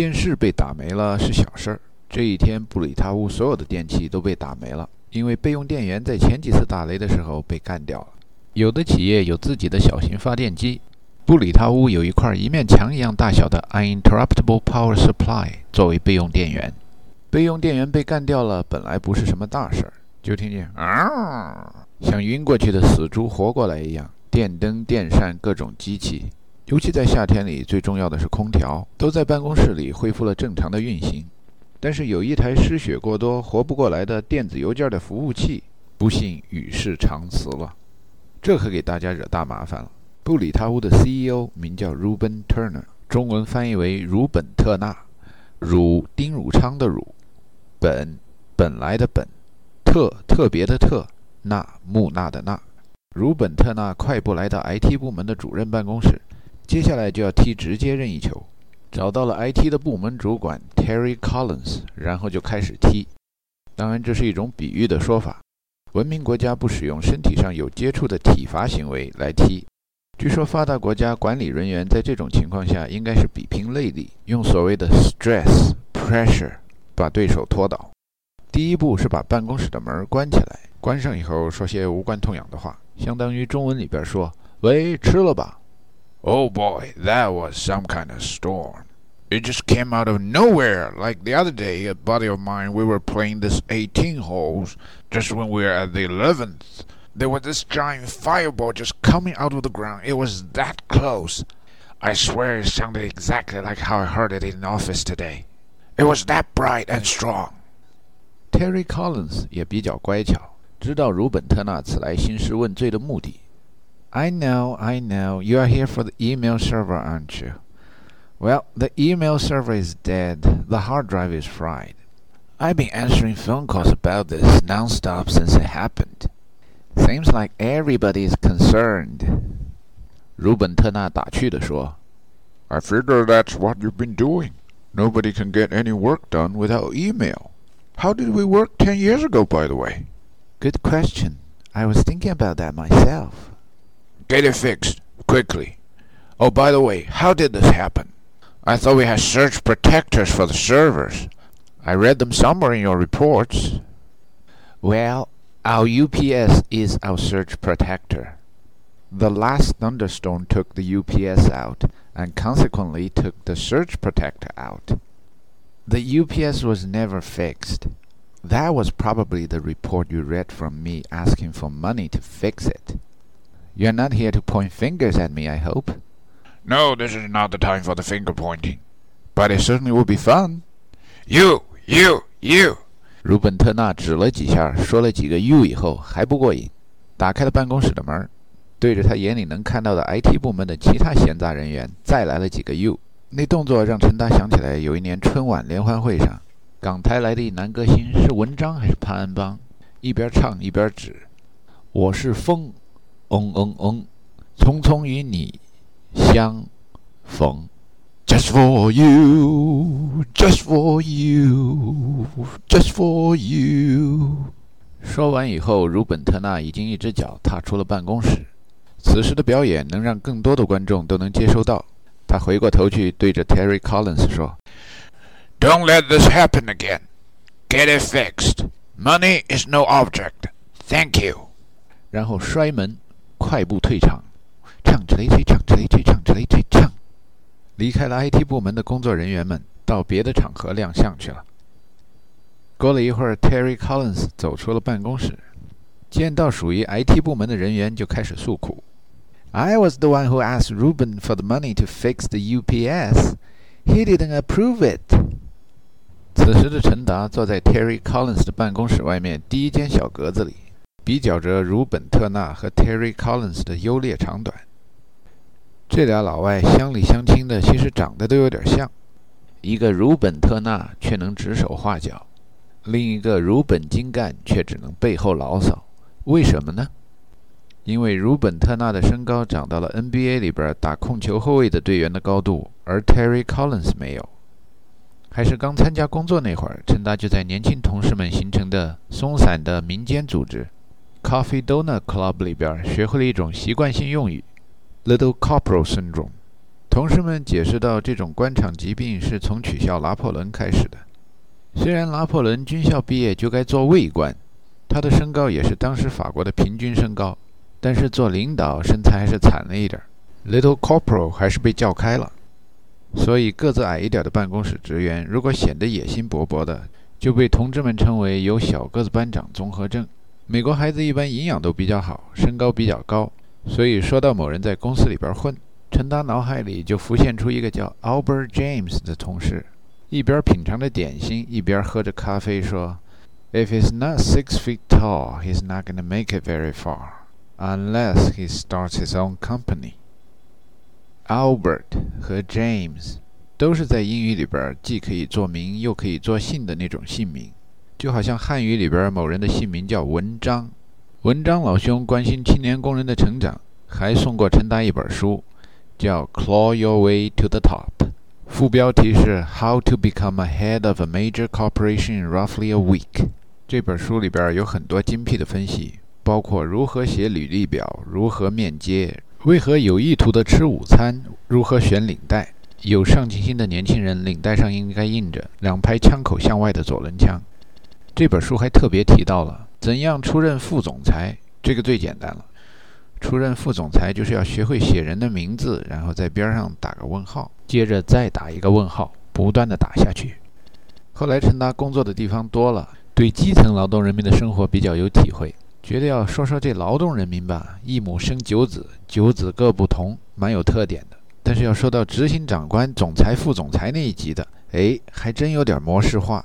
电视被打没了是小事儿，这一天布里塔屋所有的电器都被打没了，因为备用电源在前几次打雷的时候被干掉了。有的企业有自己的小型发电机，布里塔屋有一块一面墙一样大小的 uninterruptible power supply 作为备用电源。备用电源被干掉了，本来不是什么大事儿，就听见啊，像晕过去的死猪活过来一样，电灯、电扇、各种机器，尤其在夏天里，最重要的是空调，都在办公室里恢复了正常的运行。但是有一台失血过多、活不过来的电子邮件的服务器，不幸与世长辞了，这可给大家惹大麻烦了。布里塔屋的 CEO 名叫 Ruben Turner，中文翻译为鲁本特纳，汝丁汝昌的汝。本本来的本，特特别的特，纳木纳的纳，如本特纳快步来到 IT 部门的主任办公室，接下来就要踢直接任意球，找到了 IT 的部门主管 Terry Collins，然后就开始踢。当然，这是一种比喻的说法。文明国家不使用身体上有接触的体罚行为来踢。据说发达国家管理人员在这种情况下应该是比拼内力，用所谓的 stress pressure。把对手拖倒，第一步是把办公室的门关起来。关上以后，说些无关痛痒的话，相当于中文里边说：“喂，吃了吧。” Oh boy, that was some kind of storm. It just came out of nowhere. Like the other day, a buddy of mine, we were playing this 18 holes. Just when we were at the 11th, there was this giant fireball just coming out of the ground. It was that close. I swear it sounded exactly like how I heard it in the office today. It was that bright and strong. Terry Collins 也比较乖巧，知道鲁本特纳此来兴师问罪的目的。 I know, I know, you are here for the email server, aren't you? Well, the email server is dead. The hard drive is fried. I've been answering phone calls about this nonstop since it happened. Seems like everybody is concerned. 鲁本特纳打趣地说：“I figure that's what you've been doing.” Nobody can get any work done without email. How did we work 10 years ago, by the way? Good question. I was thinking about that myself. Get it fixed, quickly. Oh, by the way, how did this happen? I thought we had surge protectors for the servers. I read them somewhere in your reports. Well, our UPS is our surge protector. The last thunderstorm took the UPS out, and consequently took the surge protector out. The UPS was never fixed. That was probably the report you read from me asking for money to fix it. You're not here to point fingers at me, I hope. No, this is not the time for the finger pointing. But it certainly will be fun. You, you, you. 鲁本特纳指了几下，说了几个 “you” 以后还不过瘾，打开了办公室的门。对着他眼里能看到的 IT 部门的其他闲杂人员，再来了几个 “you”。那动作让陈达想起来，有一年春晚联欢会上，港台来的一男歌星是文章还是潘安邦，一边唱一边指：“我是风，嗡嗡嗡，匆匆与你相逢。” Just for you, just for you, just for you。说完以后，鲁本特纳已经一只脚踏出了办公室。此时的表演能让更多的观众都能接收到。他回过头去对着 Terry Collins 说：“Don't let this happen again. Get it fixed. Money is no object. Thank you.” 然后摔门，快步退场，唱着雷吹，唱着雷吹，唱着雷吹，唱，离开了 IT 部门的工作人员们，到别的场合亮相去了。过了一会儿，Terry Collins 走出了办公室，见到属于 IT 部门的人员，就开始诉苦。I was the one who asked Ruben for the money to fix the UPS. He didn't approve it. 此时的陈达坐在 Terry Collins 的办公室外面第一间小格子里，比较着鲁本特纳和 Terry Collins 的优劣长短。这俩老外乡里乡亲的，其实长得都有点像。一个鲁本特纳却能指手画脚，另一个鲁本精干却只能背后牢骚。为什么呢？因为鲁本特纳的身高长到了 NBA 里边打控球后卫的队员的高度，而 Terry Collins 没有。还是刚参加工作那会儿，陈达就在年轻同事们形成的松散的民间组织 Coffee Donut Club 里边学会了一种习惯性用语 “Little Corporal Syndrome”，同事们解释到，这种官场疾病是从取笑拿破仑开始的。虽然拿破仑军校毕业就该做尉官，他的身高也是当时法国的平均身高，但是做领导身材还是惨了一点，little corporal 还是被叫开了。所以个子矮一点的办公室职员，如果显得野心勃勃的，就被同志们称为有小个子班长综合症。美国孩子一般营养都比较好，身高比较高，所以说到某人在公司里边混。陈达脑海里就浮现出一个叫 Albert James 的同事，一边品尝着点心，一边喝着咖啡，说：“If he's not six feet tall, he's not gonna make it very far, unless he starts his own company.” Albert 和 James 都是在英语里边既可以做名又可以做姓的那种姓名，就好像汉语里边某人的姓名叫文章。文章老兄关心青年工人的成长，还送过陈达一本书。叫 Claw Your Way to the Top，副标题是 How to Become a Head of a Major Corporation in Roughly a Week。这本书里边有很多精辟的分析，包括如何写履历表、如何面接、为何有意图的吃午餐、如何选领带。有上进心的年轻人，领带上应该印着两排枪口向外的左轮枪。这本书还特别提到了怎样出任副总裁，这个最简单了。出任副总裁就是要学会写人的名字，然后在边上打个问号，接着再打一个问号，不断的打下去。后来陈达工作的地方多了，对基层劳动人民的生活比较有体会，觉得要说说这劳动人民吧，一母生九子，九子各不同，蛮有特点的。但是要说到执行长官、总裁、副总裁那一级的，哎，还真有点模式化。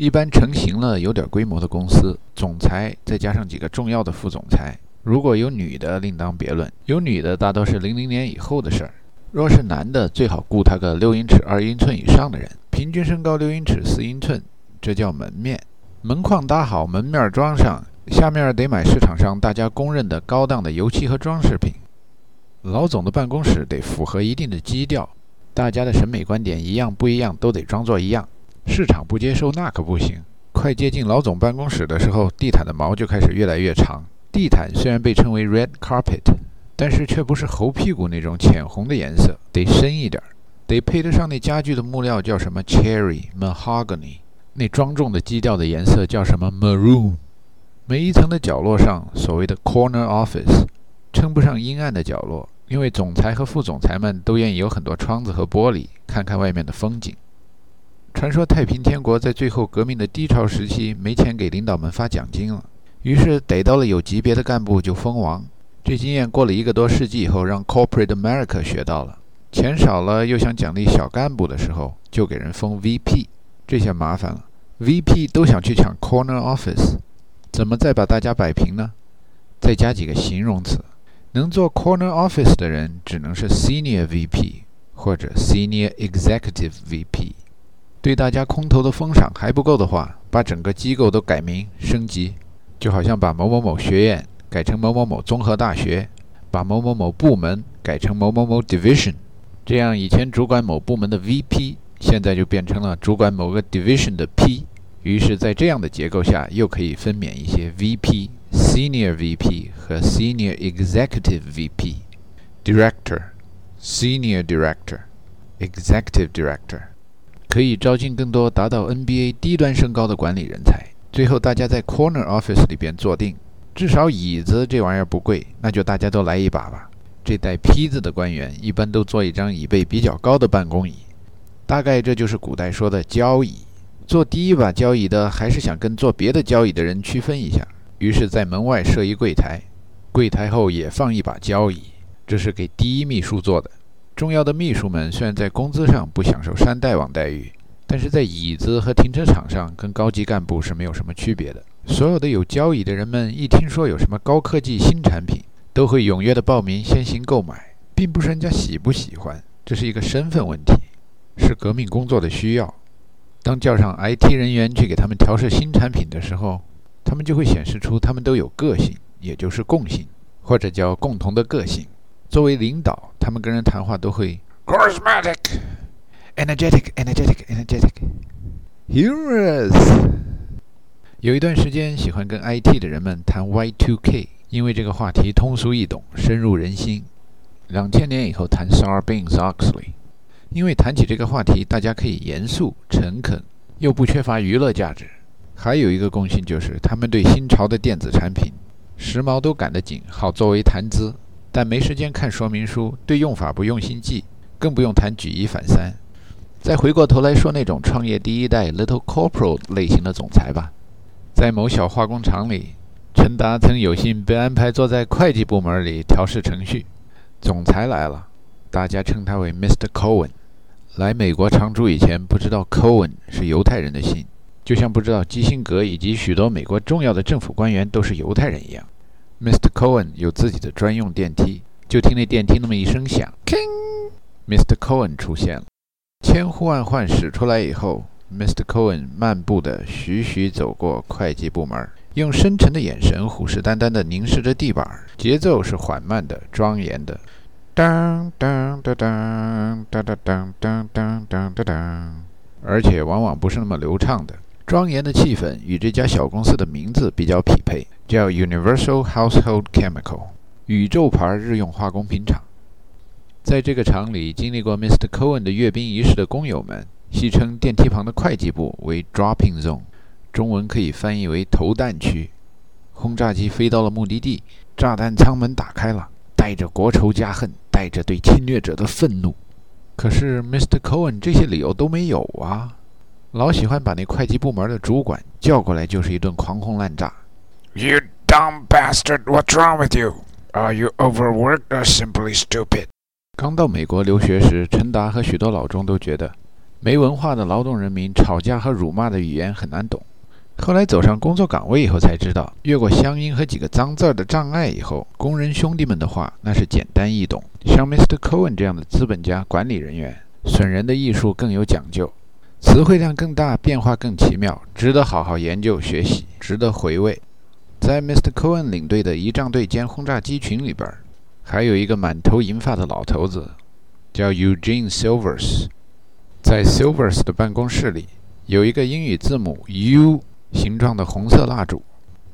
一般成型了有点规模的公司，总裁再加上几个重要的副总裁。如果有女的，另当别论。有女的，大都是零零年以后的事儿。若是男的，最好雇他个六英尺二英寸以上的人，平均身高六英尺四英寸，这叫门面。门框搭好，门面装上，下面得买市场上大家公认的高档的油漆和装饰品。老总的办公室得符合一定的基调，大家的审美观点一样不一样，都得装作一样。市场不接受那可不行。快接近老总办公室的时候，地毯的毛就开始越来越长。地毯虽然被称为 red carpet，但是却不是猴屁股那种浅红的颜色，得深一点，得配得上那家具的木料叫什么 cherry mahogany，那庄重的基调的颜色叫什么 maroon。每一层的角落上，所谓的 corner office，称不上阴暗的角落，因为总裁和副总裁们都愿意有很多窗子和玻璃，看看外面的风景。传说太平天国在最后革命的低潮时期，没钱给领导们发奖金了。于是逮到了有级别的干部就封王，这经验过了一个多世纪以后，让 Corporate America 学到了。钱少了又想奖励小干部的时候，就给人封 VP，这下麻烦了。VP 都想去抢 Corner Office，怎么再把大家摆平呢？再加几个形容词，能做 Corner Office 的人只能是 Senior VP 或者 Senior Executive VP。对大家空头的封赏还不够的话，把整个机构都改名升级。就好像把某某某学院改成某某某综合大学，把某某某部门改成某某某 division，这样以前主管某部门的 VP，现在就变成了主管某个 division 的 P。于是，在这样的结构下，又可以分娩一些 VP、Senior VP 和 Senior Executive VP、Director、Senior Director、Executive Director，可以招进更多达到 NBA 低端身高的管理人才。最后，大家在 corner office 里边坐定，至少椅子这玩意儿不贵，那就大家都来一把吧。这带坯子的官员一般都坐一张椅背比较高的办公椅，大概这就是古代说的交椅。坐第一把交椅的还是想跟坐别的交椅的人区分一下，于是，在门外设一柜台，柜台后也放一把交椅，这是给第一秘书坐的。重要的秘书们虽然在工资上不享受山大王待遇。但是在椅子和停车场上，跟高级干部是没有什么区别的。所有的有交椅的人们，一听说有什么高科技新产品，都会踊跃的报名先行购买，并不是人家喜不喜欢，这是一个身份问题，是革命工作的需要。当叫上 IT 人员去给他们调试新产品的时候，他们就会显示出他们都有个性，也就是共性，或者叫共同的个性。作为领导，他们跟人谈话都会 charismatic。Energetic, energetic, energetic, humorous。有一段时间，喜欢跟 IT 的人们谈 Y2K，因为这个话题通俗易懂，深入人心。两千年以后谈 Sarbanes-Oxley，因为谈起这个话题，大家可以严肃、诚恳，又不缺乏娱乐价值。还有一个共性就是，他们对新潮的电子产品、时髦都赶得紧，好作为谈资，但没时间看说明书，对用法不用心记，更不用谈举一反三。再回过头来说那种创业第一代 Little Corporal 类型的总裁吧，在某小化工厂里，陈达曾有幸被安排坐在会计部门里调试程序。总裁来了，大家称他为 Mr. Cohen。来美国常住以前，不知道 Cohen 是犹太人的姓。就像不知道基辛格以及许多美国重要的政府官员都是犹太人一样，Mr. Cohen 有自己的专用电梯。就听那电梯那么一声响，King，Mr. Cohen 出现了。千呼万唤使出来以后，Mr. Cohen 漫步的徐徐走过会计部门，用深沉的眼神虎视眈眈地凝视着地板，节奏是缓慢的、庄严的。当当当当当当当当当当当，而且往往不是那么流畅的。庄严的气氛与这家小公司的名字比较匹配，叫 Universal Household Chemical，宇宙牌日用化工品厂。在这个厂里经历过 Mr. Cohen 的阅兵仪式的工友们，戏称电梯旁的会计部为 Dropping Zone，中文可以翻译为投弹区。轰炸机飞到了目的地，炸弹舱门打开了，带着国仇家恨，带着对侵略者的愤怒。可是 Mr. Cohen 这些理由都没有啊。老喜欢把那会计部门的主管叫过来，就是一顿狂轰滥炸。You dumb bastard! What's wrong with you? Are you overworked or simply stupid? 刚到美国留学时，陈达和许多老中都觉得，没文化的劳动人民吵架和辱骂的语言很难懂。后来走上工作岗位以后，才知道越过乡音和几个脏字儿的障碍以后，工人兄弟们的话那是简单易懂。像 Mr. Cohen 这样的资本家、管理人员，损人的艺术更有讲究。词汇量更大，变化更奇妙，值得好好研究学习，值得回味。在 Mr. Cohen 领队的仪仗队兼轰炸机群里边，还有一个满头银发的老头子，叫 Eugene Silvers。在 Silvers 的办公室里，有一个英语字母 U 形状的红色蜡烛。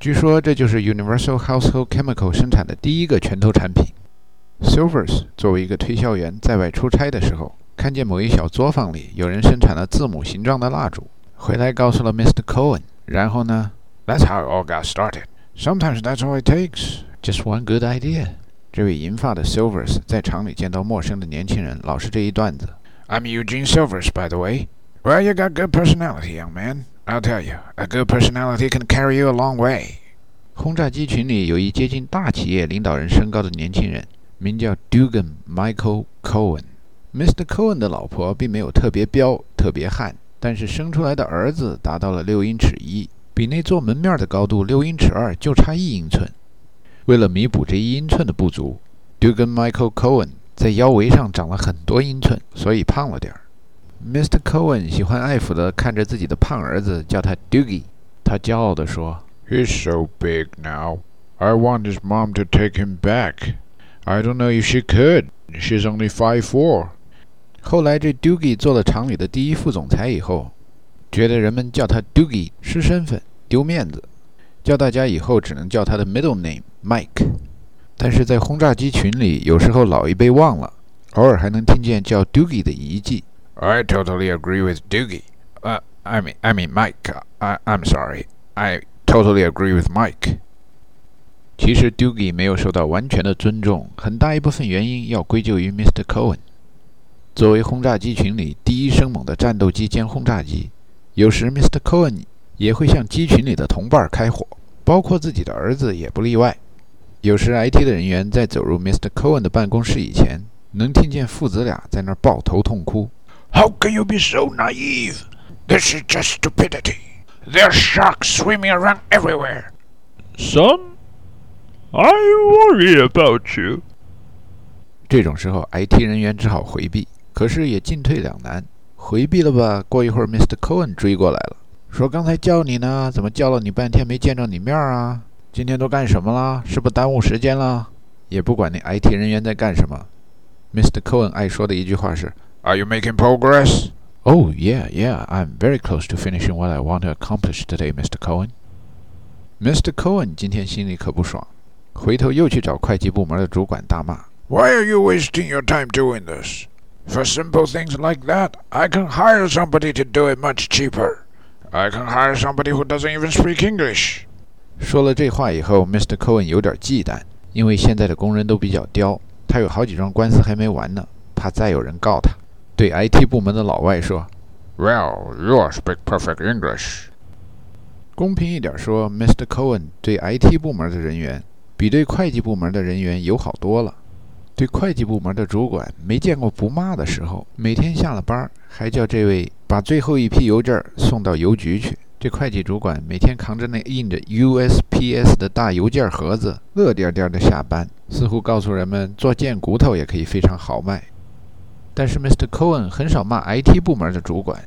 据说这就是 Universal Household Chemical 生产的第一个拳头产品。Silvers 作为一个推销员，在外出差的时候。看见某一小作坊里有人生产了字母形状的蜡烛，回来告诉了 Mr. Cohen。然后呢？That's how it all got started. Sometimes that's all it takes. Just one good idea. 这位银发的 Silvers 在厂里见到陌生的年轻人，老是这一段子。I'm Eugene Silvers, by the way. Well, you got good personality, young man. I'll tell you, a good personality can carry you a long way. 轰炸机群里有一接近大企业领导人身高的年轻人，名叫 Dugan Michael Cohen。 Mr. Cohen 的老婆并没有特别彪、特别悍，但是生出来的儿子达到了六英尺一，比那座门面的高度六英尺二就差一英寸。为了弥补这一英寸的不足，Dugan Michael Cohen 在腰围上长了很多英寸，所以胖了点儿。Mr. Cohen 喜欢爱抚地看着自己的胖儿子，叫他 Dugie。他骄傲地说：“He's so big now. I want his mom to take him back. I don't know if she could. She's only five four.” 后来，这 Dougie 做了厂里的第一副总裁以后，觉得人们叫他 Dougie 失身份、丢面子，叫大家以后只能叫他的 middle name Mike。但是在轰炸机群里，有时候老一辈忘了，偶尔还能听见叫 Dougie 的遗迹。I totally agree with Dougie. Uh, I mean, I mean Mike. I, I'm sorry. I totally agree with Mike. 其实 Dougie 没有受到完全的尊重，很大一部分原因要归咎于 Mr. Cohen。作为轰炸机群里第一生猛的战斗机兼轰炸机，有时 Mr. Cohen 也会向机群里的同伴开火，包括自己的儿子也不例外。有时 IT 的人员在走入 Mr. Cohen 的办公室以前，能听见父子俩在那儿抱头痛哭。How can you be so naive? This is just stupidity. There are sharks swimming around everywhere. Son, I worry about you. 这种时候，IT 人员只好回避。可是也进退两难，回避了吧。过一会儿，Mr. Cohen 追过来了，说：“刚才叫你呢，怎么叫了你半天没见着你面啊？今天都干什么了？是不耽误时间了？”也不管那 IT 人员在干什么。Mr. Cohen 爱说的一句话是：“Are you making progress?” “Oh yeah, yeah, I'm very close to finishing what I want to accomplish today, Mr. Cohen.” Mr. Cohen 今天心里可不爽，回头又去找会计部门的主管大骂 Why are you wasting your time doing this? For simple things like that, I can hire somebody to do it much cheaper. I can hire somebody who doesn't even speak English. 说了这话以后，Mr. Cohen 有点忌惮，因为现在的工人都比较刁，他有好几桩官司还没完呢，怕再有人告他。对 IT 部门的老外说 Well, you speak perfect English.：“ 公平一点说，Mr. Cohen 对 IT 部门的人员比对会计部门的人员友好多了。 对会计部门的主管没见过不骂的时候，每天下了班还叫这位把最后一批邮件送到邮局去。这会计主管每天扛着那印着 USPS 的大邮件盒子，乐颠颠的下班，似乎告诉人们做贱骨头也可以非常豪迈。但是 Mr. Cohen 很少骂 IT 部门的主管，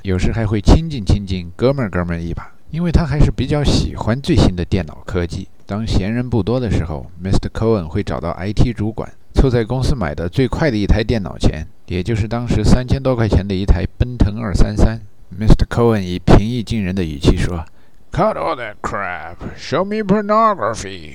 有时还会亲近亲近，哥们儿哥们儿一把，因为他还是比较喜欢最新的电脑科技。当闲人不多的时候，Mr. Cohen 会找到 IT 主管，凑在公司买的最快的一台电脑前，也就是当时三千多块钱的一台奔腾二三三。Mr. Cohen 以平易近人的语气说 Cut all that crap. Show me pornography.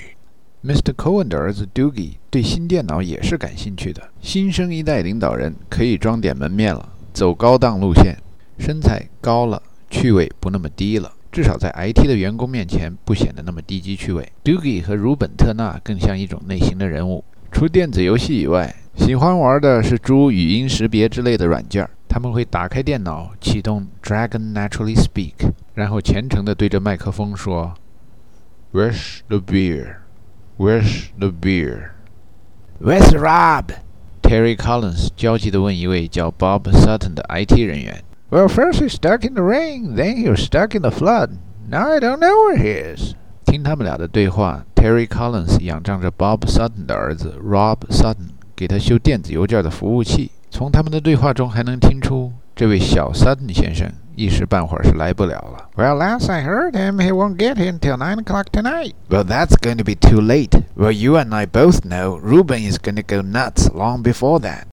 Mr. Cohen 的儿子 Doogie 对新电脑也是感兴趣的。新生一代领导人可以装点门面了，走高档路线，身材高了，趣味不那么低了，至少在 IT 的员工面前不显得那么低级趣味。Doogie 和鲁本特纳更像一种类型的人物。除电子游戏以外，喜欢玩的是诸语音识别之类的软件。他们会打开电脑，启动 Dragon Naturally Speak，然后虔诚地对着麦克风说：“Where's the beer? Where's the beer? Where's Rob? Terry Collins 焦急地问一位叫 Bob Sutton 的 IT 人员。Well, first he's stuck in the rain, then he was stuck in the flood. Now I don't know where he is. 听他们俩的对话 ，Terry Collins 仰仗着 Bob Sutton 的儿子 Rob Sutton 给他修电子邮件的服务器。从他们的对话中还能听出，这位小 Sutton 先生一时半会儿是来不了了。 Well, last I heard him, he won't get here until 9 o'clock tonight. Well, that's going to be too late. Well, you and I both know Ruben is going to go nuts long before that.